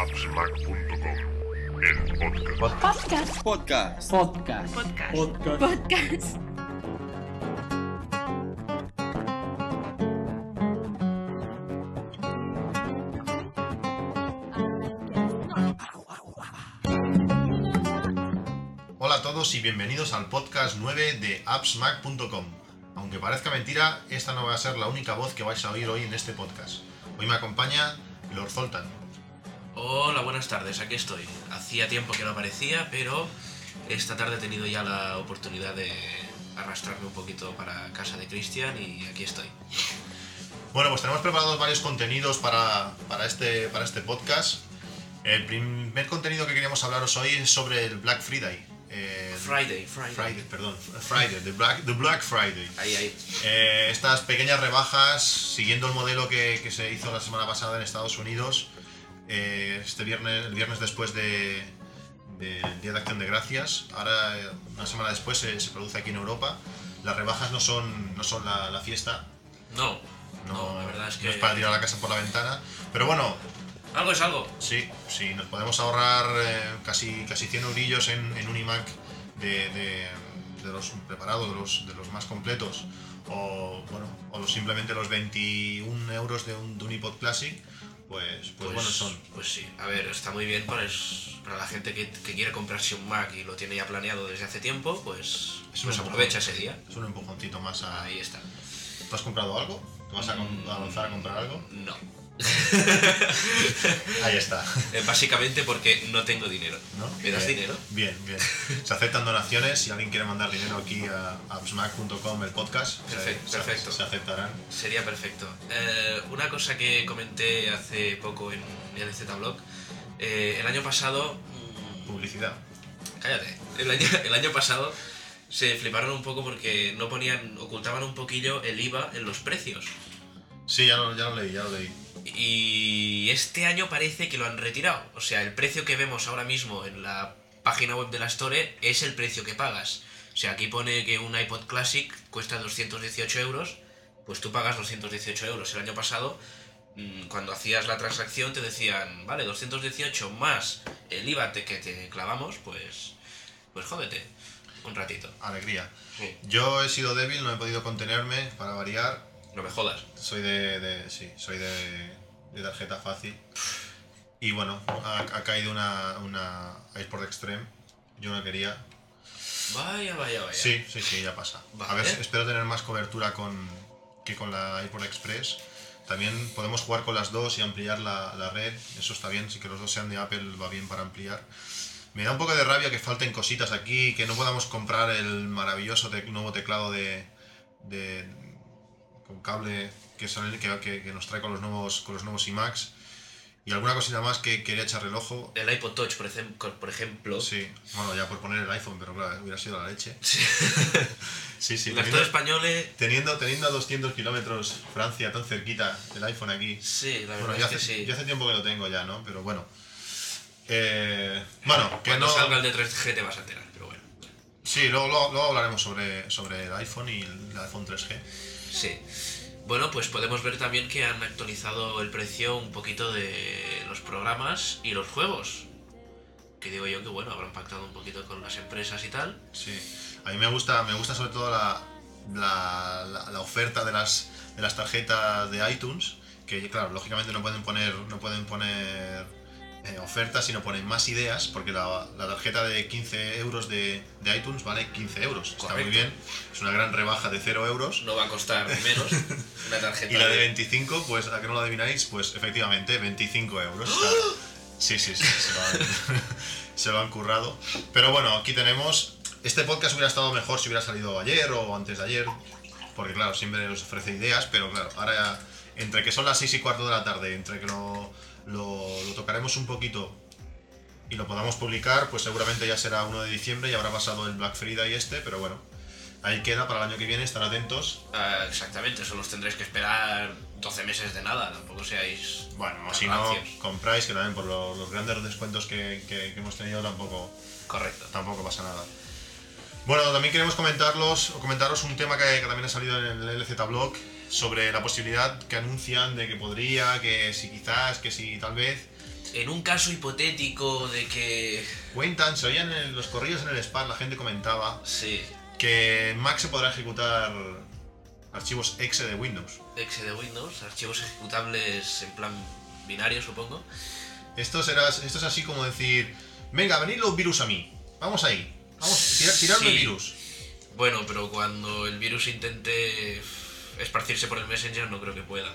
appsmac.com, el podcast. Podcast. Podcast. Podcast. Podcast. Podcast. Hola a todos y bienvenidos al podcast 9 de appsmac.com. Aunque parezca mentira, esta no va a ser la única voz que vais a oír hoy en este podcast. Hoy me acompaña Lord Zoltan. Hola, buenas tardes, aquí estoy. Hacía tiempo que no aparecía, pero esta tarde he tenido ya la oportunidad de arrastrarme un poquito para casa de Cristian y aquí estoy. Bueno, pues tenemos preparados varios contenidos para, para este, para este podcast. El primer contenido que queríamos hablaros hoy es sobre el Black Friday. Eh, Friday, Friday. Friday, perdón. Friday, the Black, the Black Friday. Ahí, ahí. Eh, estas pequeñas rebajas, siguiendo el modelo que, que se hizo la semana pasada en Estados Unidos, eh, este viernes, el viernes después de, del Día de Acción de Gracias, ahora eh, una semana después se, se produce aquí en Europa. Las rebajas no son, no son la, la fiesta, No, no, no, la verdad es que... no es para tirar la casa por la ventana, pero bueno, Algo es algo. sí, sí, nos podemos ahorrar eh, casi, casi 100 eurillos en, en un iMac de, de- de los preparados, de los, de los más completos, o, bueno, o simplemente los 21 euros de un, de un iPod Classic, pues, pues, Pues, bueno son. Pues sí, a ver, está muy bien para, es- para la gente que, que quiere comprarse un Mac y lo tiene ya planeado desde hace tiempo, pues, Es pues aprovecha ese día. Es un empujoncito más a... Ahí está. ¿Tú has comprado algo? ¿Te vas a, com- a lanzar a comprar algo? No. Ahí está. Eh, Básicamente porque no tengo dinero. ¿no? ¿Me das Bien, dinero? Bien, bien. Se aceptan donaciones. Si alguien quiere mandar dinero aquí a appsmac.com, el podcast, Perfecto, se, perfecto. se aceptarán. Sería perfecto. Eh, una cosa que comenté hace poco en el Z-Blog. eh, el año pasado... mm, Publicidad. cállate. El año, el año pasado se fliparon un poco porque no ponían... Ocultaban un poquillo el IVA en los precios. Sí, ya lo, ya lo leí, ya lo leí. Y este año parece que lo han retirado. O sea, el precio que vemos ahora mismo en la página web de la Store es el precio que pagas. O sea, aquí pone que un iPod Classic cuesta 218 euros, pues tú pagas 218 euros. El año pasado, mm, cuando hacías la transacción, te decían, vale, 218 más el IVA que te clavamos, pues, pues jódete, un ratito. Alegría. Sí, Yo he sido débil, no he podido contenerme para variar. No me jodas. Soy de, de- sí, soy de, de tarjeta fácil. Y bueno, ha, ha caído una, una iPod Extreme. Yo no quería. Vaya, vaya, vaya. Sí, sí, sí, ya pasa. A ver, espero tener más cobertura con, que con la iPod Express. También podemos jugar con las dos y ampliar la, la red. Eso está bien, si que los dos sean de Apple va bien para ampliar. Me da un poco de rabia que falten cositas aquí, que no podamos comprar el maravilloso nuevo teclado de, de- con cable que, sale- que, que- que nos trae con los nuevos con los nuevos iMacs. Y alguna cosita más que quería echarle el ojo. El iPod Touch, por, ejem- por ejemplo, Sí, bueno, ya por poner el iPhone, pero claro, hubiera sido la leche. Sí. Sí, sí, el teniendo- actor español es- Teniendo, teniendo a 200 kilómetros Francia tan cerquita el iPhone aquí. Sí, la verdad Bueno, es hace, que sí. yo hace tiempo que lo tengo ya, ¿no? Pero bueno. Eh, bueno, que Cuando no. salga el de 3G te vas a enterar, pero bueno. Sí, luego, luego, luego hablaremos sobre, sobre el iPhone y el iPhone 3G. Sí. Bueno, pues podemos ver también que han actualizado el precio un poquito de los programas y los juegos. Que digo yo que bueno, habrán pactado un poquito con las empresas y tal. Sí. A mí me gusta, me gusta sobre todo la, la, la- oferta de las, de las tarjetas de iTunes. Que claro, lógicamente no pueden poner, no pueden poner eh, ofertas, sino ponen más ideas, porque la, la tarjeta de 15 euros de, de iTunes vale 15 euros. Está muy bien. Es una gran rebaja de 0 euros. No va a costar menos una tarjeta. Y la de de- 25, pues a que no lo adivináis, pues efectivamente 25 euros. claro. Sí, sí, sí, se lo, han, se lo han currado. Pero bueno, aquí tenemos. Este podcast hubiera estado mejor si hubiera salido ayer o antes de ayer, porque claro, siempre nos ofrece ideas, pero claro, ahora ya, entre que son las 6 y cuarto de la tarde, entre que lo, lo, lo tocaremos un poquito y lo podamos publicar, pues seguramente ya será 1 de diciembre y habrá pasado el Black Friday este, pero bueno, ahí queda para el año que viene, estar atentos. Ah, exactamente, solo os tendréis que esperar 12 meses de nada, tampoco seáis. Bueno, si no, compráis, que también por lo- los grandes descuentos que, que- que hemos tenido tampoco, Correcto. tampoco pasa nada. Bueno, también queremos comentarlos, o comentaros un tema que, que también ha salido en el LZ Blog sobre la posibilidad que anuncian de que podría, que si quizás, que si tal vez, en un caso hipotético de que... Cuentan, se oían en los corrillos en el SPAR, la gente comentaba Sí, que en Mac se podrá ejecutar archivos exe de Windows. exe de Windows, archivos ejecutables en plan binario, supongo. Esto, será, esto es así como decir, venga, venid los virus a mí, vamos ahí, vamos, tirar, tirarme Sí. virus. Bueno, pero cuando el virus intente esparcirse por el Messenger no creo que pueda.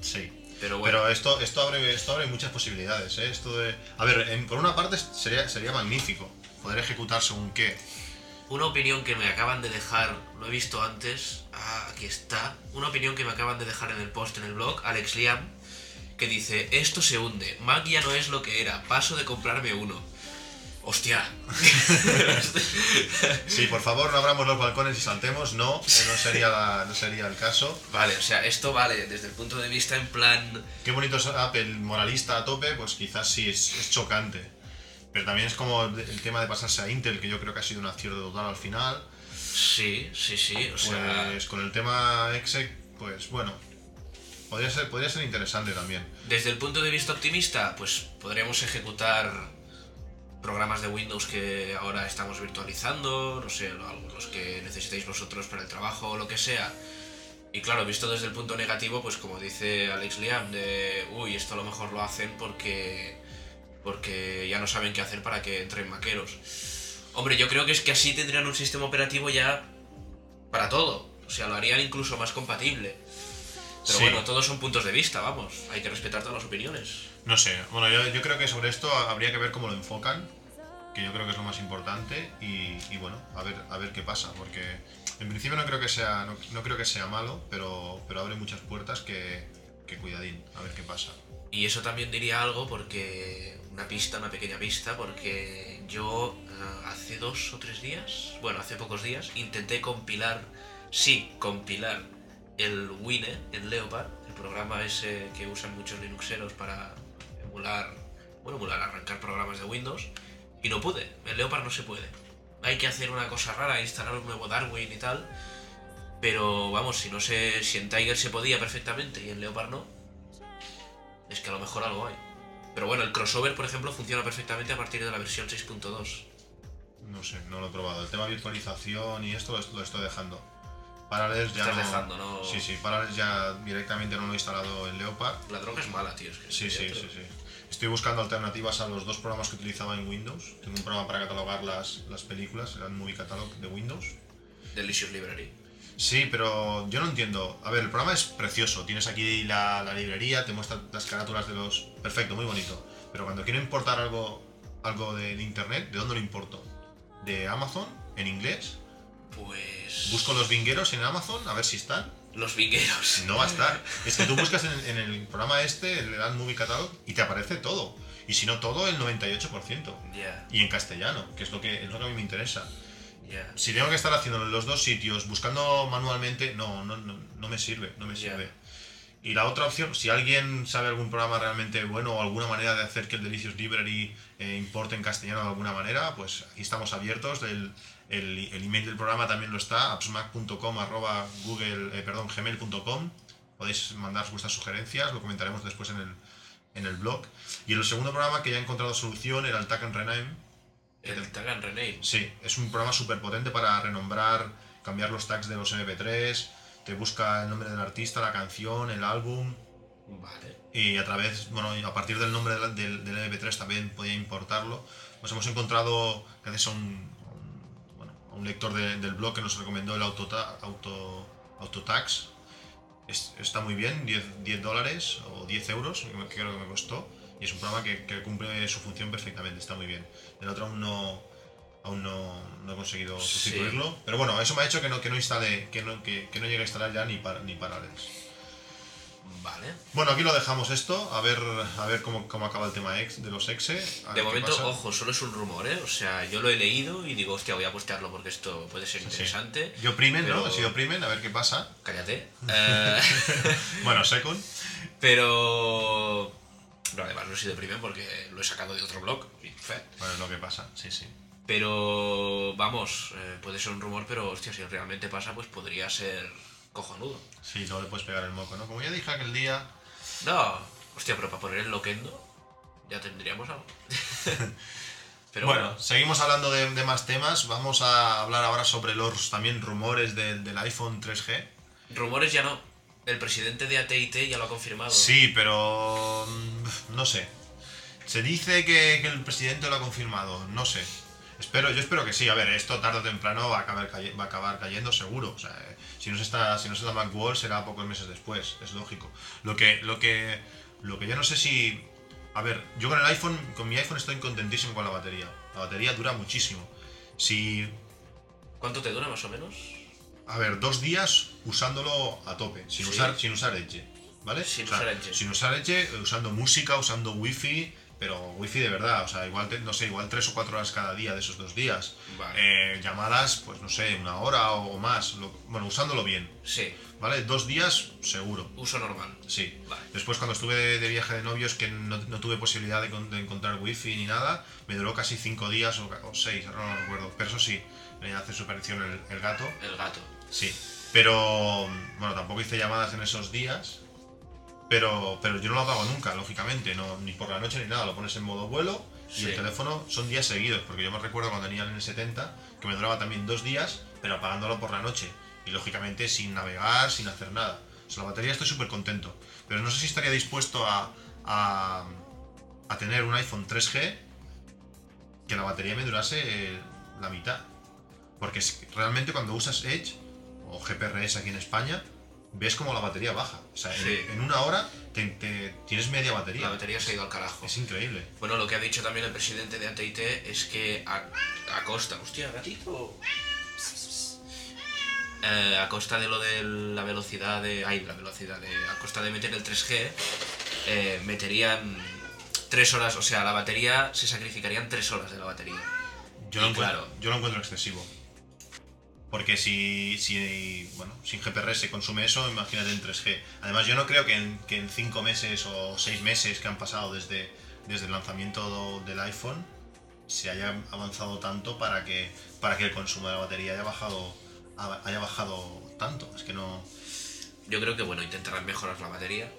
Sí. Pero bueno, Pero esto, esto, abre, esto abre muchas posibilidades, ¿eh? Esto de... A ver, en- por una parte sería, sería magnífico poder ejecutar según qué. una opinión que me acaban de dejar, lo he visto antes, ah, aquí está, una opinión que me acaban de dejar en el post en el blog, Alex Liam, que dice, esto se hunde, Mac ya no es lo que era, paso de comprarme uno. Hostia. Sí, por favor, no abramos los balcones y saltemos, no, no sería, la- no sería el caso. Vale, o sea, esto vale desde el punto de vista en plan... Qué bonito es Apple moralista a tope, pues quizás sí, es, es chocante. Pero también es como el tema de pasarse a Intel, que yo creo que ha sido un acierto total al final. Sí, sí, sí, o sea... Pues con el tema exec, pues bueno, podría ser, podría ser interesante también. Desde el punto de vista optimista, pues podremos ejecutar programas de Windows que ahora estamos virtualizando, no sé, los que necesitéis vosotros para el trabajo o lo que sea. Y claro, visto desde el punto negativo, pues como dice Alex Liam, de uy, esto a lo mejor lo hacen porque porque ya no saben qué hacer para que entren maqueros. Hombre, yo creo que es que así tendrían un sistema operativo ya para todo. O sea, lo harían incluso más compatible. Pero Sí. bueno, todos son puntos de vista, vamos. Hay que respetar todas las opiniones. No sé, bueno, yo, yo creo que sobre esto habría que ver cómo lo enfocan, que yo creo que es lo más importante, y, y bueno, a ver, a ver qué pasa, porque en principio no creo que sea, no, no creo que sea malo, pero, pero abre muchas puertas que, que cuidadín, a ver qué pasa. Y eso también diría algo porque. Una pista, una pequeña pista, porque yo eh, hace dos o tres días, bueno, hace pocos días, intenté compilar, sí, compilar el Wine, el Leopard, el programa ese que usan muchos Linuxeros para emular, bueno, emular, arrancar programas de Windows, y no pude, el Leopard no se puede. Hay que hacer una cosa rara, instalar un nuevo Darwin y tal, pero vamos, si no sé, si en Tiger se podía perfectamente y en Leopard no, es que a lo mejor algo hay. Pero bueno, el crossover, por ejemplo, funciona perfectamente a partir de la versión 6.2. No sé, no lo he probado. El tema virtualización y esto lo, est- lo estoy dejando. Parallels ya dejando, ¿no? Sí, sí, Parallels ya directamente no lo he instalado en Leopard. La droga es mala, tío. Es que Sí, sí, sí, sí. Estoy buscando alternativas a los dos programas que utilizaba en Windows. Tengo un programa para catalogar las, las películas, el Movie Catalog de Windows. Delicious Library. Sí, pero yo no entiendo. A ver, el programa es precioso. Tienes aquí la, la librería, te muestra las carátulas de los... Perfecto, muy bonito. Pero cuando quiero importar algo, algo de, de internet, ¿de dónde lo importo? ¿De Amazon? ¿En inglés? Pues. Busco los vingueros en Amazon a ver si están. Los vingueros. No va a estar. Es que tú buscas en, en el programa este, el Land Movie Catalog, y te aparece todo. Y si no todo, el 98%. Ya, Y en castellano, que es lo que, es lo que a mí me interesa. ya. Si tengo que estar haciéndolo en los dos sitios, buscando manualmente, no, no, no, no me sirve, no me sirve. Y la otra opción, si alguien sabe algún programa realmente bueno o alguna manera de hacer que el Delicious Library eh, importe en castellano de alguna manera, pues aquí estamos abiertos. El, el, el email del programa también lo está, appsmac.com arroba google, eh, perdón, gmail.com. Podéis mandar vuestras sugerencias, lo comentaremos después en el, en el blog. Y el segundo programa que ya he encontrado solución era el Tag and Rename, El Tagan Rename. Sí, es un programa súper potente para renombrar, cambiar los tags de los MP3, te busca el nombre del artista, la canción, el álbum, Vale. y a través, bueno, a partir del nombre del, del- del MP3 también podía importarlo. Pues hemos encontrado, gracias a un, bueno, a un lector de- del blog que nos recomendó el Autota- auto, Autotax, Es- está muy bien, 10, 10 dólares o 10 euros, que creo que me costó, y es un programa que, que cumple su función perfectamente, está muy bien. El otro aún no, aún no, no he conseguido Sí. sustituirlo, pero bueno, eso me ha hecho que no, que no instale, que no, que, que no llegue a instalar ya ni, para, ni Parallels. Vale. Bueno, aquí lo dejamos esto, a ver, a ver cómo, cómo acaba el tema ex, de los exe. De momento, pasa. ojo, solo es un rumor, ¿eh? O sea, yo lo he leído y digo, hostia, voy a postearlo porque esto puede ser Sí. interesante. Yo primen, ¿no? He sido primen, a ver qué pasa. Cállate. Eh, Bueno, second. pero. No, además no he sido primer porque lo he sacado de otro blog. y. Bueno, es lo que pasa, sí, sí. Pero vamos, eh, puede ser un rumor, pero hostia, si realmente pasa, pues podría ser cojonudo. Sí, luego le puedes pegar el moco, ¿no? Como ya dije aquel día, No, hostia, pero para poner el loquendo, ya tendríamos algo. Pero bueno, bueno, seguimos hablando de, de más temas. Vamos a hablar ahora sobre los también rumores del, del iPhone 3G. rumores ya no. El presidente de AT&T ya lo ha confirmado. Sí, pero mm, no sé. Se dice que, que el presidente lo ha confirmado, no sé. Espero, yo espero que sí. A ver, esto tarde o temprano va a acabar, va a acabar cayendo seguro. O sea, eh, si no se está, si no se da Macworld será pocos meses después, es lógico. Lo que, lo que, lo que yo no sé si, a ver, yo con el iPhone, con mi iPhone estoy contentísimo con la batería. La batería dura muchísimo. Si ¿Cuánto te dura más o menos? a ver, dos días usándolo a tope, sin, Sí. usar, sin usar Edge, ¿vale? Sin usar Edge. Sin usar Edge, usando música, usando wifi, pero wifi de verdad, o sea, igual, no sé, igual tres o cuatro horas cada día de esos dos días. Vale. Eh, llamadas, pues no sé, una hora o más, lo- bueno, usándolo bien, Sí, ¿vale? Dos días, seguro, uso normal. sí. Vale. Después cuando estuve de, de viaje de novios que no, no tuve posibilidad de, de encontrar wifi ni nada, me duró casi cinco días o, o seis, no lo recuerdo. Pero eso sí, me hace su aparición el, el gato. El gato. Sí, pero bueno, tampoco hice llamadas en esos días. Pero, pero yo no lo apago nunca, lógicamente, no, ni por la noche ni nada. Lo pones en modo vuelo y Sí. el teléfono son días seguidos. Porque yo me recuerdo cuando tenía el N70 que me duraba también dos días, pero apagándolo por la noche. Y lógicamente sin navegar, sin hacer nada. O sea, la batería estoy súper contento. Pero no sé si estaría dispuesto a, a, a tener un iPhone 3G que la batería me durase eh, la mitad. Porque realmente cuando usas Edge o GPRS aquí en España, ves como la batería baja. O sea, en- Sí. en, una hora te, te- tienes media batería. La batería se ha ido al carajo. Es increíble. Bueno, lo que ha dicho también el presidente de AT&T es que a, a costa... Hostia, gatito. Eh, a costa de lo de la velocidad de... Ay, la velocidad de... A costa de meter el 3G, eh, meterían tres horas... O sea, la batería... Se sacrificarían tres horas de la batería. Yo lo, encuentro, claro. yo lo encuentro excesivo. Porque si, bueno, sin GPRS se consume eso, imagínate en 3G. Además, yo no creo que en, que 5 meses o 6 meses que han pasado desde, desde el lanzamiento del iPhone se haya avanzado tanto para que, para que el consumo de la batería haya bajado, haya bajado tanto. Es que no... Yo creo que, bueno, intentarán mejorar la batería.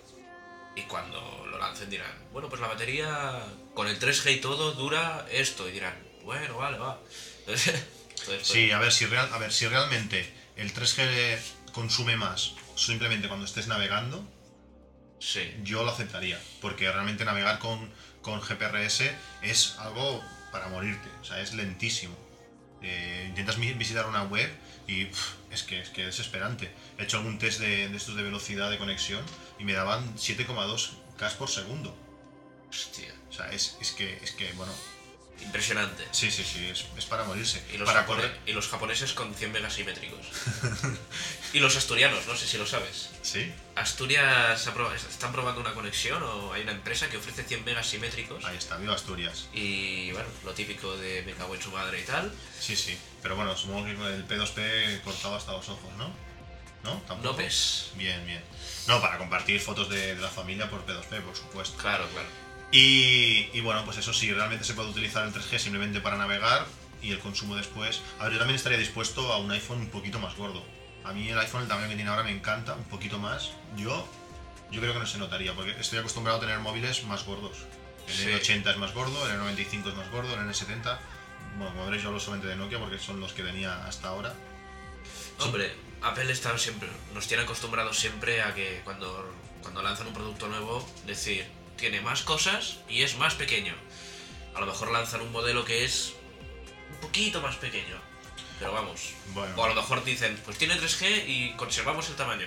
Y cuando lo lancen dirán, bueno, pues la batería con el 3G y todo dura esto. Y dirán, bueno, vale, va. Entonces, entonces, Sí, a ver, si real, a ver, si realmente el 3G consume más simplemente cuando estés navegando, sí. yo lo aceptaría, porque realmente navegar con, con GPRS es algo para morirte, o sea, es lentísimo. Eh, intentas visitar una web y es, que, es que es desesperante. He hecho algún test de, de estos de velocidad de conexión y me daban 7,2 K por segundo. Hostia. O sea, es, es que, es que, bueno, Impresionante. sí, sí, sí, es, es para morirse. Y los, para japone- correr. y los japoneses con 100 megasimétricos. y los asturianos, no sé si lo sabes. Sí, Asturias están probando una conexión o hay una empresa que ofrece 100 megasimétricos. ahí está, viva Asturias. Y bueno, lo típico de me cago en su madre y tal. Sí, sí. Pero bueno, supongo que el P2P cortado hasta los ojos, ¿no? ¿No? ¿Tampoco? No ves. Bien, bien. No, para compartir fotos de, de la familia por P2P, por supuesto. Claro, claro. Y, y bueno, pues eso sí, realmente se puede utilizar el 3G simplemente para navegar y el consumo después. A ver, yo también estaría dispuesto a un iPhone un poquito más gordo. A mí el iPhone, el tamaño que tiene ahora, me encanta, un poquito más. Yo, yo creo que no se notaría, porque estoy acostumbrado a tener móviles más gordos. El Sí. N80 es más gordo, el N95 es más gordo, el N70. Bueno, como veréis, yo hablo solamente de Nokia porque son los que tenía hasta ahora. Hombre, Apple está siempre, nos tiene acostumbrados siempre a que cuando, cuando lanzan un producto nuevo, decir, tiene más cosas y es más pequeño. A lo mejor lanzan un modelo que es un poquito más pequeño. Pero vamos. Bueno. O a lo mejor dicen, pues tiene 3G y conservamos el tamaño.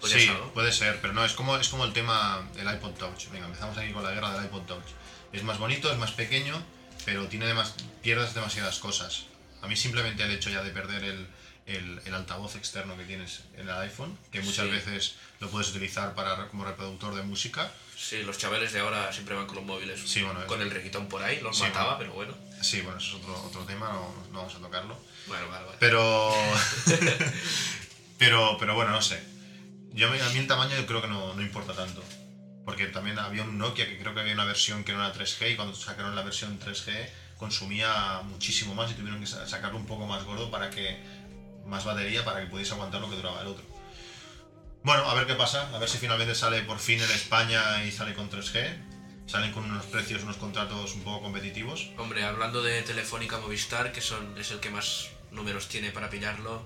Pues ya sí, está, ¿no? puede ser, pero no, es como, es como el tema del iPod Touch. Venga, empezamos aquí con la guerra del iPod Touch. Es más bonito, es más pequeño, pero tiene demas- pierdes demasiadas cosas. A mí simplemente el hecho ya de perder el, el- el altavoz externo que tienes en el iPhone, que muchas Sí. veces lo puedes utilizar para, como reproductor de música. Sí, los chavales de ahora siempre van con los móviles. Sí, bueno, con es- el requitón por ahí, los Sí, mataba, bueno. pero bueno. Sí, bueno, eso es otro, otro tema, no, no vamos a tocarlo. Bueno, vale, vale. Pero. pero, pero bueno, no sé. Yo, a mí el tamaño yo creo que no, no importa tanto. Porque también había un Nokia que creo que había una versión que no era 3G y cuando sacaron la versión 3G consumía muchísimo más y tuvieron que sa- sacarlo un poco más gordo para que. más batería para que pudiese aguantar lo que duraba el otro. Bueno, a ver qué pasa, a ver si finalmente sale por fin en España y sale con 3G. salen con unos precios, unos contratos un poco competitivos. Hombre, hablando de Telefónica Movistar, que son, es el que más números tiene para pillarlo.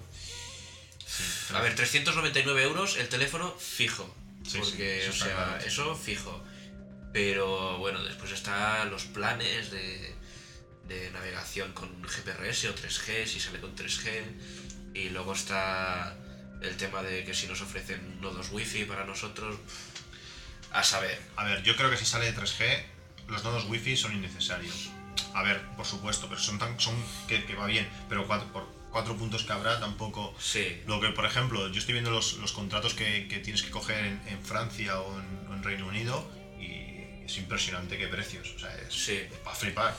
A ver, 399 euros el teléfono fijo. Sí, porque, sí, eso o sea, claro, sí. eso fijo. Pero bueno, después están los planes de, de navegación con GPRS o 3G, si sale con 3G. Y luego está el tema de que si nos ofrecen nodos wifi para nosotros. A saber. A ver, yo creo que si sale de 3G, los nodos wifi son innecesarios. A ver, por supuesto, pero son tan. son que, que va bien, pero cuatro, por cuatro puntos que habrá tampoco. Sí. Lo que, por ejemplo, yo estoy viendo los, los contratos que, que tienes que coger en, en Francia o en, en Reino Unido y es impresionante qué precios. O sea, es Sí. para flipar.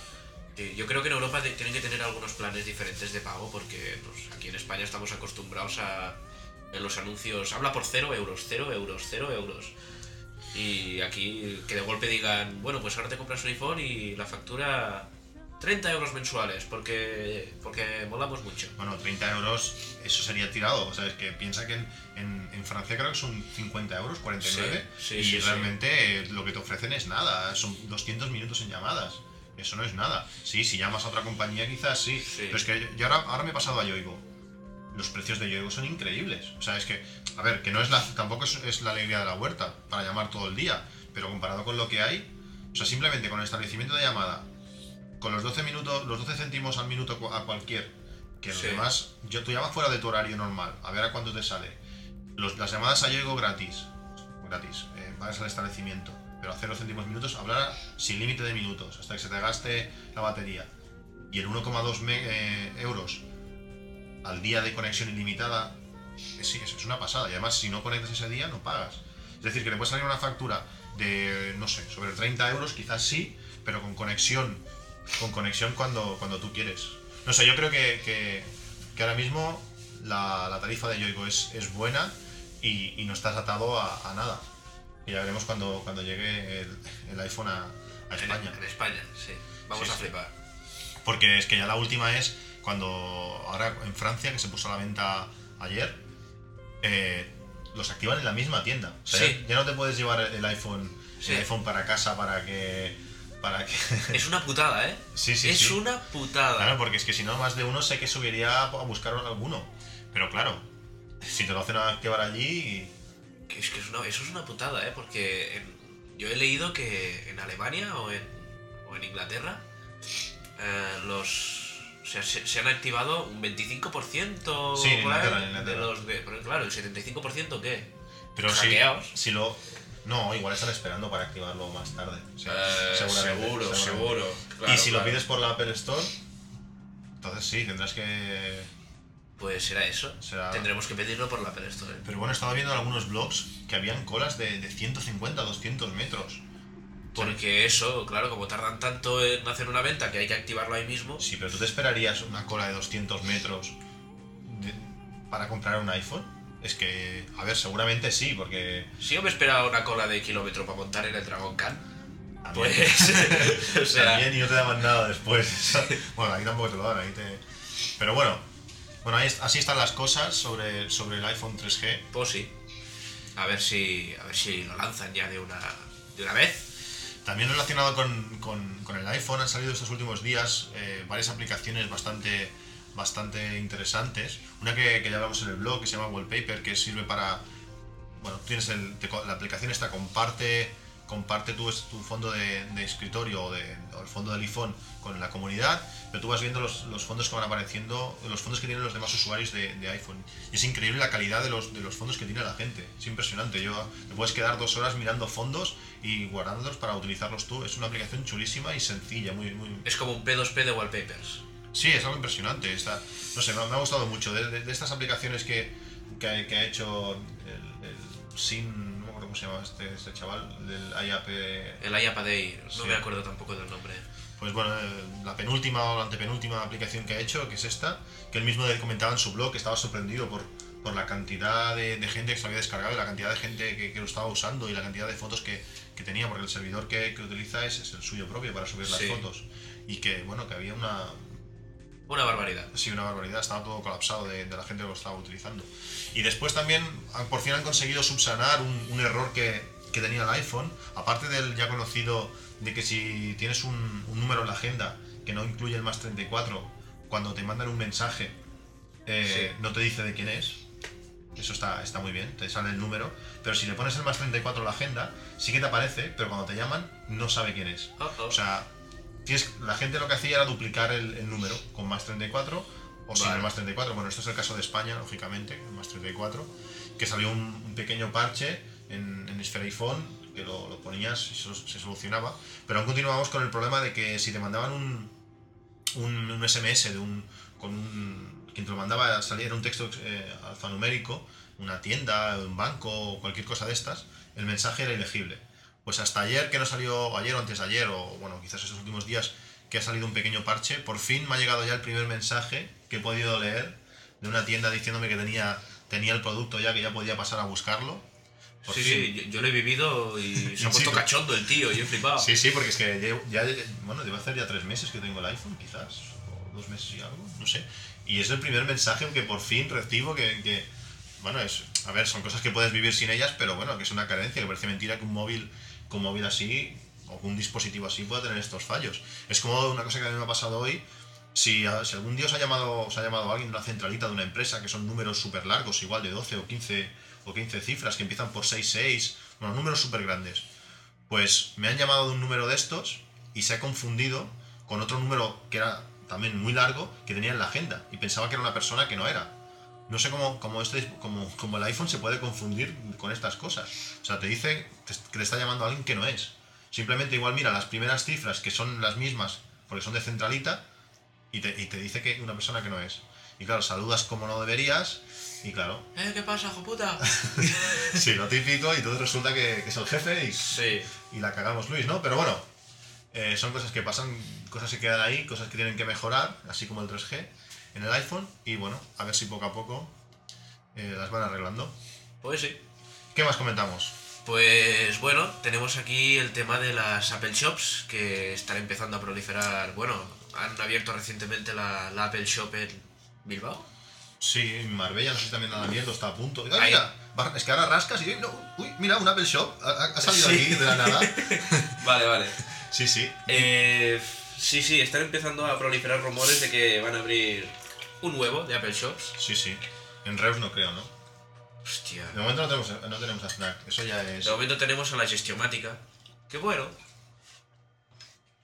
Yo creo que en Europa tienen que tener algunos planes diferentes de pago porque pues, aquí en España estamos acostumbrados a en los anuncios habla por 0 euros, 0 euros, 0 euros. Y aquí que de golpe digan, bueno, pues ahora te compras un iPhone y la factura 30 euros mensuales porque, porque molamos mucho. Bueno, 30 euros, eso sería tirado. O sea, es que piensa que en, en- en Francia creo que son 50 euros, 49, Sí, sí, y sí, realmente eh, lo que te ofrecen es nada. Son 200 minutos en llamadas. Eso no es nada. Sí, si llamas a otra compañía quizás sí. Pero es que yo ahora, ahora me he pasado a Yoigo. Los precios de Yoigo son increíbles. O sea, es que, a ver, que no es la, tampoco es, es la alegría de la huerta para llamar todo el día. Pero comparado con lo que hay, o sea, simplemente con el establecimiento de llamada, con los 12 minutos, los 12 céntimos al minuto a cualquier, que los Sí. demás, yo tú llamas fuera de tu horario normal, a ver a cuánto te sale. Los- las llamadas a Yoigo gratis, gratis, eh, pagas al establecimiento, pero a 0 céntimos minutos, hablar sin límite de minutos, hasta que se te gaste la batería. Y el 1,2 me- eh, euros al día de conexión ilimitada, es, es, es una pasada. Y además, si no conectas ese día, no pagas. Es decir, que te puede salir una factura de, no sé, sobre 30 euros, quizás sí, pero con conexión, con conexión cuando, cuando tú quieres. No sé, yo creo que, que, que ahora mismo la, la tarifa de Yoigo es, es buena y, y no estás atado a, a nada. Y ya veremos cuando, cuando llegue el, el iPhone a, España. en España, sí. Vamos Sí, a sí. flipar. Porque es que ya la última es cuando ahora en Francia, que se puso a la venta ayer, eh, los activan en la misma tienda. O sea, Sí. ya, ya no te puedes llevar el iPhone, Sí. el iPhone para casa para que. Para que. Es una putada, ¿eh? Sí, sí, es sí. una putada. claro, porque es que si no, más de uno sé que subiría a buscar alguno. Pero claro, si te lo hacen activar allí. Es que es una- eso es una putada, ¿eh? Porque en- yo he leído que en Alemania o en, o en Inglaterra eh, los... O sea, se, se han activado un 25% Sí, por ahí de los... de- pero claro, el 75% ¿qué? Pero si, si lo. No, igual están esperando para activarlo más tarde. Sí, Eh, seguramente, seguro, seguramente. seguro. y claro, si lo pides por la Apple Store, entonces sí, tendrás que. Pues será eso. Será- Tendremos que pedirlo por la Apple Store. ¿eh? Pero bueno, estaba viendo en algunos blogs que habían colas de, de 150, 200 metros. Porque eso, claro, como tardan tanto en hacer una venta que hay que activarlo ahí mismo. Sí, pero tú te esperarías una cola de 200 metros de- para comprar un iPhone. Es que, a ver, seguramente sí, porque. Si yo me esperaba una cola de kilómetro para montar en el Dragon Khan, También, pues. o sea, también y no te daban nada después. bueno, ahí tampoco te lo dan, ahí te. Pero bueno, bueno ahí así están las cosas sobre, sobre el iPhone 3G. Pues sí. A ver si. A ver si lo lanzan ya de una. de una vez. También relacionado con, el iPhone han salido estos últimos días eh, varias aplicaciones bastante, interesantes. Una que, que ya hablamos en el blog que se llama Wallpaper, que sirve para... Bueno, tienes el, la aplicación esta comparte, comparte tu, tu fondo de, de escritorio o, de- o el fondo del iPhone con la comunidad, pero tú vas viendo los, los fondos que van apareciendo, los fondos que tienen los demás usuarios de, de iPhone. Y es increíble la calidad de los, de los fondos que tiene la gente. Es impresionante. Yo, te puedes quedar dos horas mirando fondos y guardándolos para utilizarlos tú. Es una aplicación chulísima y sencilla, muy, muy... Es como un P2P de wallpapers. Sí, es algo impresionante. Está, no sé, me, ha- me ha gustado mucho. De, estas aplicaciones que, que, ha- que ha hecho el, el cómo se llama este, este chaval, del IAP. El IAPADEI, no Sí. me acuerdo tampoco del nombre. Pues bueno, eh, la penúltima o la antepenúltima aplicación que ha hecho, que es esta, que él mismo comentaba en su blog que estaba sorprendido por, por la cantidad de, de gente que se había descargado y la cantidad de gente que, que lo estaba usando y la cantidad de fotos que, que tenía, porque el servidor que, que utiliza es, es el suyo propio para subir las Sí. fotos. Y que, bueno, que había una, Una barbaridad. Sí, una barbaridad, estaba todo colapsado de, de la gente que lo estaba utilizando. Y después también, han- por fin han conseguido subsanar un, un error que, que tenía el iPhone, aparte del ya conocido de que si tienes un, un número en la agenda que no incluye el más 34, cuando te mandan un mensaje eh, no te dice de quién es. Eso está, está muy bien, te sale el número. Pero si le pones el más 34 a la agenda, sí que te aparece, pero cuando te llaman no sabe quién es. Oh. O sea, tienes- la gente lo que hacía era duplicar el, el número con más 34 o sin el más 34. Bueno, esto es el caso de España, lógicamente, más 34, que salió un, un pequeño parche en, en Sphere iPhone que lo, lo ponías y se, se solucionaba. Pero aún continuamos con el problema de que si te mandaban un, un, un SMS de un, con un, quien te lo mandaba salía era un texto eh, alfanumérico, una tienda, un banco o cualquier cosa de estas, el mensaje era ilegible. Pues hasta ayer que no salió, ayer o antes de ayer, o bueno, quizás estos últimos días que ha salido un pequeño parche, por fin me ha llegado ya el primer mensaje que he podido leer de una tienda diciéndome que tenía, tenía el producto ya, que ya podía pasar a buscarlo. Por Sí, fin. sí, yo, yo lo he vivido y se ha puesto cachondo el tío y he flipado. Sí, sí, porque es que llevo- ya, bueno, debe hacer ya tres meses que tengo el iPhone, quizás, o dos meses y algo, no sé. Y es el primer mensaje que por fin recibo que, que, bueno, es, a ver, son cosas que puedes vivir sin ellas, pero bueno, que es una carencia, que parece mentira que un móvil, un móvil así, o que un dispositivo así pueda tener estos fallos. Es como una cosa que a mí me ha pasado hoy, si, a- si algún día os ha llamado, os ha llamado alguien de una centralita de una empresa, que son números súper largos, igual de 12 o 15, o 15 cifras, que empiezan por 66, bueno, números súper grandes, pues me han llamado de un número de estos y se ha confundido con otro número que era también muy largo que tenía en la agenda y pensaba que era una persona que no era. No sé cómo, cómo, este, cómo, cómo el iPhone se puede confundir con estas cosas. O sea, te dice que te está llamando a alguien que no es. Simplemente igual mira las primeras cifras que son las mismas porque son de centralita y te, y te dice que una persona que no es. Y claro, saludas como no deberías y claro, ¿Eh? ¿Qué pasa, hijo puta? sí, lo típico y todo resulta que, que es el jefe y Sí. y la cagamos Luis, ¿no? Pero bueno, eh, son cosas que pasan, cosas que quedan ahí, cosas que tienen que mejorar, así como el 3G en el iPhone, y bueno, a ver si poco a poco eh, las van arreglando. Pues sí. ¿Qué más comentamos? Pues bueno, tenemos aquí el tema de las Apple Shops que están empezando a proliferar. Bueno, han abierto recientemente la, la Apple Shop en Bilbao. Sí, en Marbella, no sé si también han abierto, está a punto. ¡Ah, mira! Es que ahora rascas y... No, uy, mira, un Apple Shop, ha, ha- ha salido Sí. aquí de la nada. Vale, vale. Sí, sí. Eh, sí, sí, están empezando a proliferar rumores de que van a abrir un nuevo de Apple Shops. Sí, sí. En Reus no creo, ¿no? Hostia. De momento no tenemos, no tenemos a Snack, eso ya es... De momento tenemos a la gestiomática. Que bueno.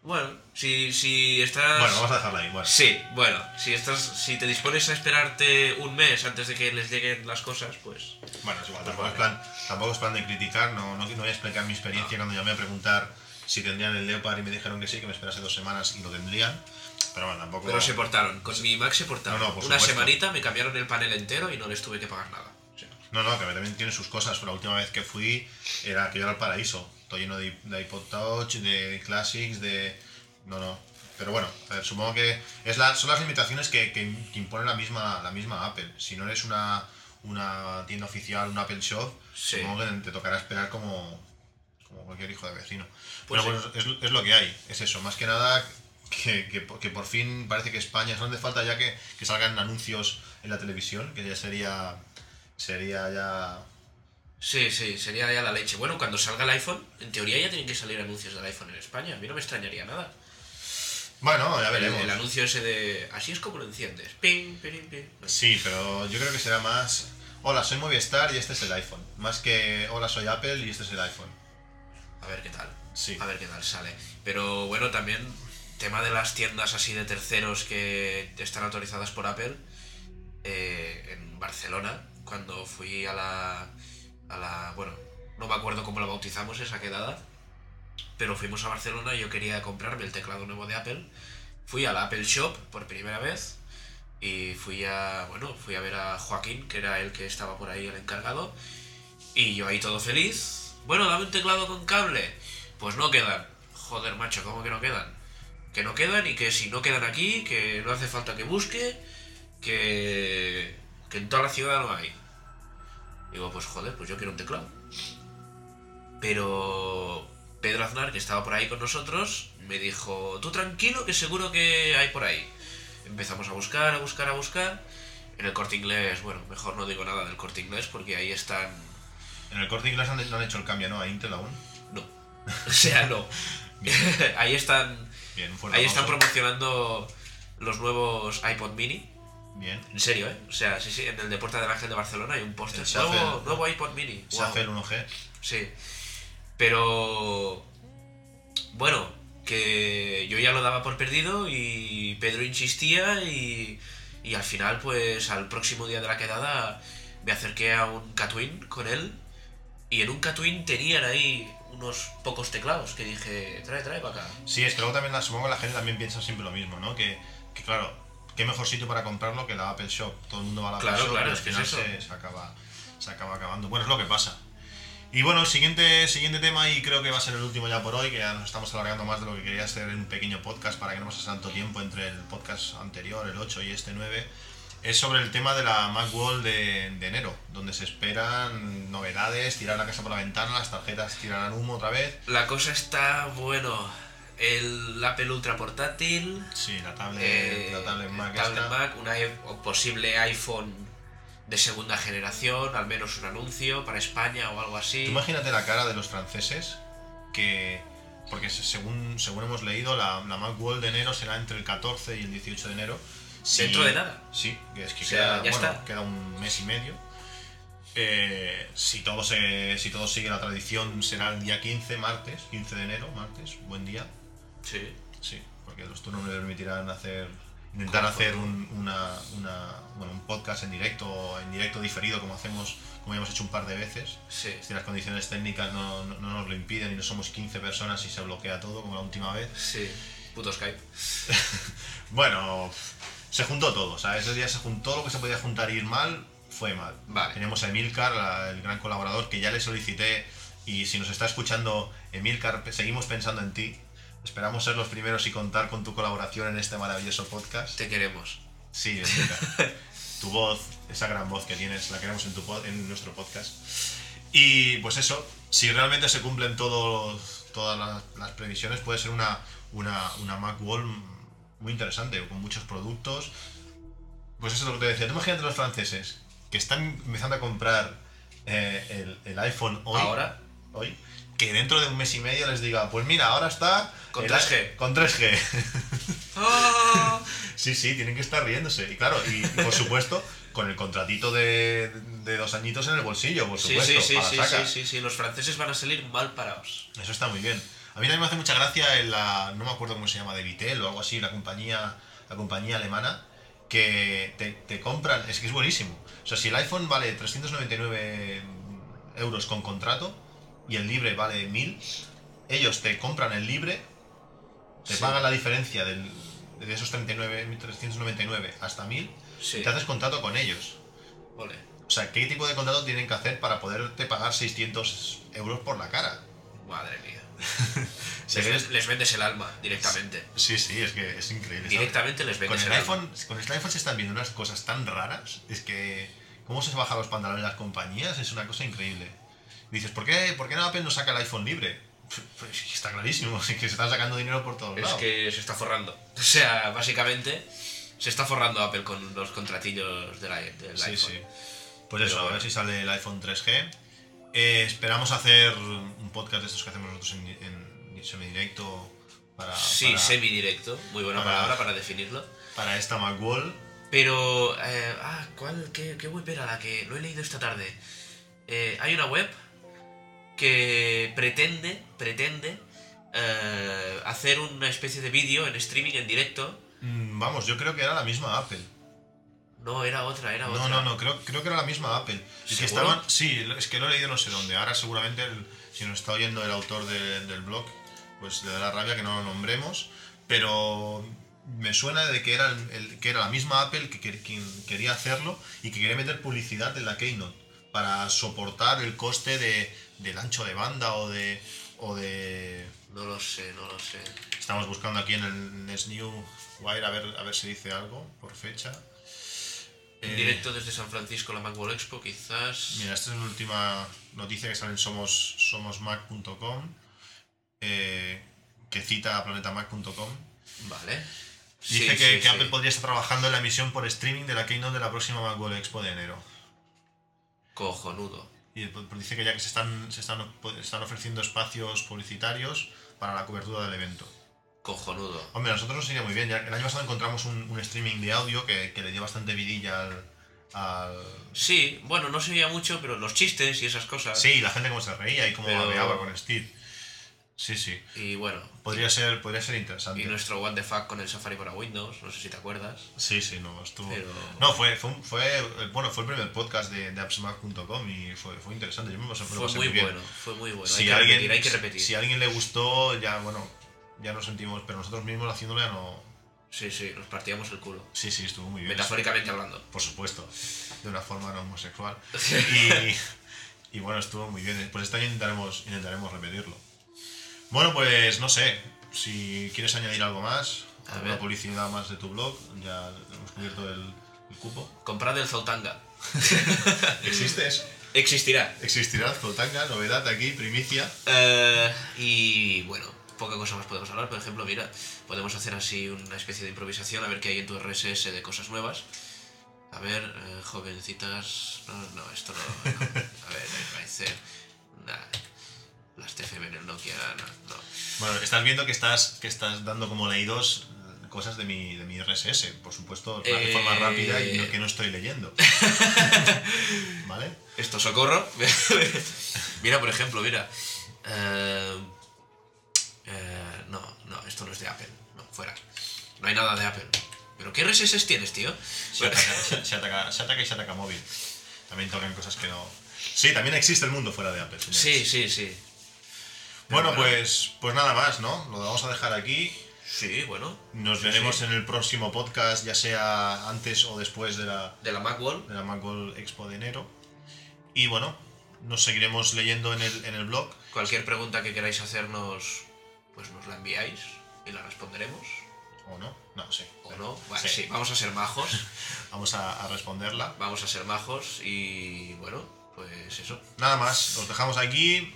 Bueno, si, si estás... Bueno, vamos a dejarla ahí, bueno. Sí, bueno, si estás, si te dispones a esperarte un mes antes de que les lleguen las cosas, pues. Bueno, es igual, tampoco es plan, tampoco es plan de criticar, no, no, no voy a explicar mi experiencia cuando llamé a preguntar si tendrían el Leopard y me dijeron que sí, que me esperase dos semanas y lo tendrían. Pero bueno, tampoco. Pero se portaron, con mi Mac se portaron. No, no, por Una supuesto. semanita me cambiaron el panel entero y no les tuve que pagar nada. Sea, No, no, que también tiene sus cosas. La última vez que fui era que yo era el paraíso. Todo lleno de, de iPod Touch, de Classics, de. No, no. Pero bueno, a ver, supongo que es la, son las limitaciones que, que, que impone la misma, la misma Apple. Si no eres una, una tienda oficial, un Apple Shop, Sí. supongo que te tocará esperar como, como cualquier hijo de vecino. Pues Pero bueno, es, es lo que hay, es eso. Más que nada que, que, que por fin parece que España, solo hace falta ya que, que salgan anuncios en la televisión, que ya sería, sería ya sí, sí, sería ya la leche. Bueno, cuando salga el iPhone, en teoría ya tienen que salir anuncios del iPhone en España. A mí no me extrañaría nada. Bueno, ya El, veremos. el anuncio ese de. Así es como lo enciendes. Ping, ping, ping. Sí, pero yo creo que será más. Hola, soy Movistar y este es el iPhone. Más que hola, soy Apple y este es el iPhone. A ver qué tal. Sí. A ver qué tal sale. Pero bueno, también tema de las tiendas así de terceros que están autorizadas por Apple. eh, en Barcelona, cuando fui a la, a la... Bueno, no me acuerdo cómo la bautizamos esa quedada. Pero fuimos a Barcelona y yo quería comprarme el teclado nuevo de Apple. Fui a la Apple Shop por primera vez. Y fui a, bueno, fui a ver a Joaquín, que era el que estaba por ahí el encargado. Y yo ahí todo feliz. Bueno, dame un teclado con cable. Pues no quedan. Joder, macho, ¿cómo que no quedan? Que no quedan y que si no quedan aquí, que no hace falta que busque, que, que en toda la ciudad no hay. Digo, pues joder, pues yo quiero un teclado. Pero Pedro Aznar, que estaba por ahí con nosotros, me dijo, tú tranquilo que seguro que hay por ahí. Empezamos a buscar, a buscar, a buscar. En el corte inglés, bueno, mejor no digo nada del corte inglés porque ahí están En el corte inglés no han hecho el cambio, ¿no? A Intel aún. No. O sea, no. ahí están. Bien, un fuerte Ahí están promocionando los nuevos iPod mini. Bien. En serio, ¿eh? O sea, sí, sí, en el de Puerta del Ángel de Barcelona hay un póster. Nuevo, iPod mini. Se Guau. hace el 1G. Sí. Pero. Bueno, que yo ya lo daba por perdido y Pedro insistía y. Y al final, pues al próximo día de la quedada me acerqué a un Catwin con él. Y en un Catwin tenían ahí unos pocos teclados que dije, trae, trae para acá. Sí, es que luego también la- supongo que la gente también piensa siempre lo mismo, ¿no? Que, que claro, qué mejor sitio para comprarlo que la Apple Shop. Todo el mundo va a la Claro, Apple Shop claro, y al es que es final eso. se, se acaba, se acaba acabando. Bueno, es lo que pasa. Y bueno, siguiente, siguiente tema, y creo que va a ser el último ya por hoy, que ya nos estamos alargando más de lo que quería hacer en un pequeño podcast para que no pase tanto tiempo entre el podcast anterior, el 8 y este 9. Es sobre el tema de la Macworld de, de enero, donde se esperan novedades, tirar la casa por la ventana, las tarjetas tirarán humo otra vez. La cosa está, bueno, el Apple Ultra portátil, Sí, la tablet, eh, la tablet Mac tablet. Mac, un i- o posible iPhone de segunda generación, al menos un anuncio para España o algo así. Tú imagínate la cara de los franceses que... Porque se- según, según hemos leído, la, la Macworld de enero será entre el 14 y el 18 de enero. Si- Dentro de nada. Sí, que es que O sea, queda, ya bueno, está. queda un mes y medio. Eh, si, todo se, si todo sigue la tradición, será el día 15, martes, 15 de enero, martes, buen día. Sí. Sí, porque los turnos me permitirán hacer intentar hacer un, una, una- bueno, un podcast en directo, en directo diferido como hacemos, como hemos hecho un par de veces. Sí. Si las condiciones técnicas no, no- no nos lo impiden y no somos 15 personas y se bloquea todo como la última vez. Sí. Puto Skype. Bueno, se juntó todo, o sea, ese día se juntó lo que se podía juntar y ir mal, fue mal. Vale. Tenemos a Emilcar, el gran colaborador, que ya le solicité y si nos está escuchando Emilcar, seguimos pensando en ti. Esperamos ser los primeros y contar con tu colaboración en este maravilloso podcast. Te queremos. Sí, Emilcar. tu voz, esa gran voz que tienes, la queremos en, tu pod- en nuestro podcast. Y pues eso, si realmente se cumplen todos, todas las, las previsiones, puede ser una, una, una Macworld muy interesante, con muchos productos. Pues eso es lo que te decía. Tú imagínate los franceses que están empezando a comprar eh, el, el iPhone hoy. Ahora. Hoy. Que dentro de un mes y medio les diga, pues mira, ahora está... Con el- 3G. Con 3G. ¡Ah! Sí, sí, tienen que estar riéndose. Y claro, y, y por supuesto, con el contratito de, de dos añitos en el bolsillo, por Sí, supuesto. sí, sí, para sí, saca. sí, sí, sí. Los franceses van a salir mal parados. Eso está muy bien. A mí también me hace mucha gracia en la. No me acuerdo cómo se llama, de Vitel o algo así, la compañía, la compañía alemana, que te, te compran. Es que es buenísimo. O sea, si el iPhone vale 399 euros con contrato y el libre vale 1000, ellos te compran el libre, te Sí. pagan la diferencia del, de esos 39, 399 hasta 1000 Sí. y te haces contrato con ellos. Ole. O sea, ¿qué tipo de contrato tienen que hacer para poderte pagar 600 euros por la cara? Madre mía. Si Les, vendes el alma directamente. Sí, sí, es que es increíble. Directamente les Con vendes el el iPhone, alma. con el iPhone se están viendo unas cosas tan raras. Es que cómo se bajan los pantalones las compañías es una cosa increíble. Dices, ¿por qué, ¿por qué no Apple no saca el iPhone libre? Pues es que está clarísimo, es que se están sacando dinero por todos Es lados. que se está forrando. O sea, básicamente se está forrando Apple con los contratillos del, del Sí, iPhone. sí. Pues eso, Pero a ver bueno. si sale el iPhone 3G. Eh, esperamos hacer podcast de estos que hacemos nosotros en, en semidirecto para, Sí, para, semi-directo. Muy buena para- palabra para definirlo. para esta Macworld. Pero, eh, ah, ¿cuál, qué, qué web era la que lo he leído esta tarde? Eh, hay una web que pretende, pretende eh, hacer una especie de vídeo en streaming en directo. Mm, Vamos, yo creo que era la misma Apple. No, era otra, era No, otra. no, no, creo, creo que era la misma Apple. Y estaban, sí, es que lo he leído no sé dónde. Ahora seguramente, el- si nos está oyendo el autor de- del blog, pues le da la rabia que no lo nombremos. Pero me suena de que era, el- el- que era la misma Apple que, que- quien quería hacerlo y que quería meter publicidad en la Keynote para soportar el coste de, del ancho de banda o de... O de No lo sé, no lo sé. Estamos buscando aquí en el Next New Wire a ver, a ver si dice algo por fecha. En Eh, directo desde San Francisco, la Macworld Expo, quizás. Mira, esta es la última noticia que sale en somos, somosmac.com, eh, que cita a planetamac.com. Vale. Dice Sí, que, sí, que sí. Apple podría estar trabajando en la emisión por streaming de la Keynote de la próxima Macworld Expo de enero. Cojonudo. Y pues, dice que ya que se están, se están, están ofreciendo espacios publicitarios para la cobertura del evento. Cojonudo. Hombre, a nosotros nos iría muy bien. Ya, el año pasado encontramos un, un streaming de audio que, que le dio bastante vidilla al, al... Sí, bueno, no se oía mucho, pero los chistes y esas cosas. Sí, la gente como se reía y cómo Pero- babeaba con Steve. Sí, sí. Y bueno. Podría ser, podría ser interesante. Y nuestro What the Fuck con el Safari para Windows, no sé si te acuerdas. Sí, sí, no, estuvo... Pero- No, fue, fue, eh, bueno, fue el primer podcast de, de appsmac.com y fue, fue interesante. Yo me pasé- Fue muy bien. bueno, fue muy bueno. Si hay que alguien, repetir, hay que repetir. Si a alguien le gustó, ya, bueno, ya nos sentimos, pero nosotros mismos haciéndolo ya no... Sí, sí, nos partíamos el culo. Sí, sí, estuvo muy bien. Metafóricamente hablando. Por supuesto, de una forma no homosexual. Y, y bueno, estuvo muy bien. Pues este año intentaremos, intentaremos repetirlo. Bueno, pues no sé, si quieres añadir algo más, A alguna ver. publicidad más de tu blog, ya hemos cubierto el, el cupo. Comprad el Zoltanga. ¿Existe eso? Existirá. Existirá Zoltanga, novedad aquí, primicia. Eh, y bueno, poca cosa más podemos hablar. Por ejemplo, mira, podemos hacer así una especie de improvisación, a ver qué hay en tu RSS de cosas nuevas. A ver, eh, jovencitas. No, no, esto no. no. A ver, parece. Nah. Las TFM en el Nokia, no. no. Bueno, estás viendo que estás, que estás dando como leídos eh, cosas de mi, de mi RSS, por supuesto, de Eh, forma rápida y no- que no estoy leyendo. ¿Vale? Esto socorro. mira, por ejemplo, mira. Eh, eh, no, no, esto no es de Apple. No, fuera. No hay nada de Apple. ¿Pero qué RSS tienes, tío? Se ataca, se, se ataca, se ataca y se ataca móvil. También tocan cosas que no. Sí, también existe el mundo fuera de Apple. señores. Sí, sí, sí. Bueno, pues, pues nada más, ¿no? Lo vamos a dejar aquí. Sí, bueno. Nos Sí, veremos sí. en el próximo podcast, ya sea antes o después de la, De la Macworld. de la Macworld Expo de enero. Y bueno, nos seguiremos leyendo en el, en el blog. Cualquier pregunta que queráis hacernos, pues nos la enviáis y la responderemos. ¿O no? No, sí. ¿O no? Bueno, Sí. sí, vamos a ser majos. Vamos a, a responderla. Vamos a ser majos y bueno, pues eso. Nada más, los dejamos aquí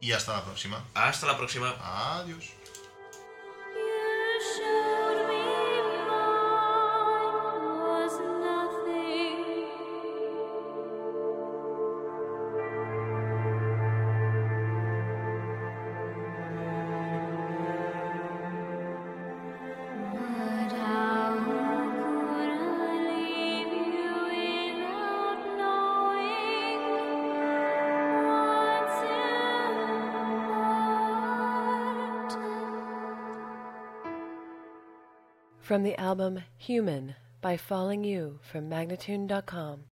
y hasta la próxima. Hasta la próxima. Adiós. From the album Human by Falling You from Magnatune.com.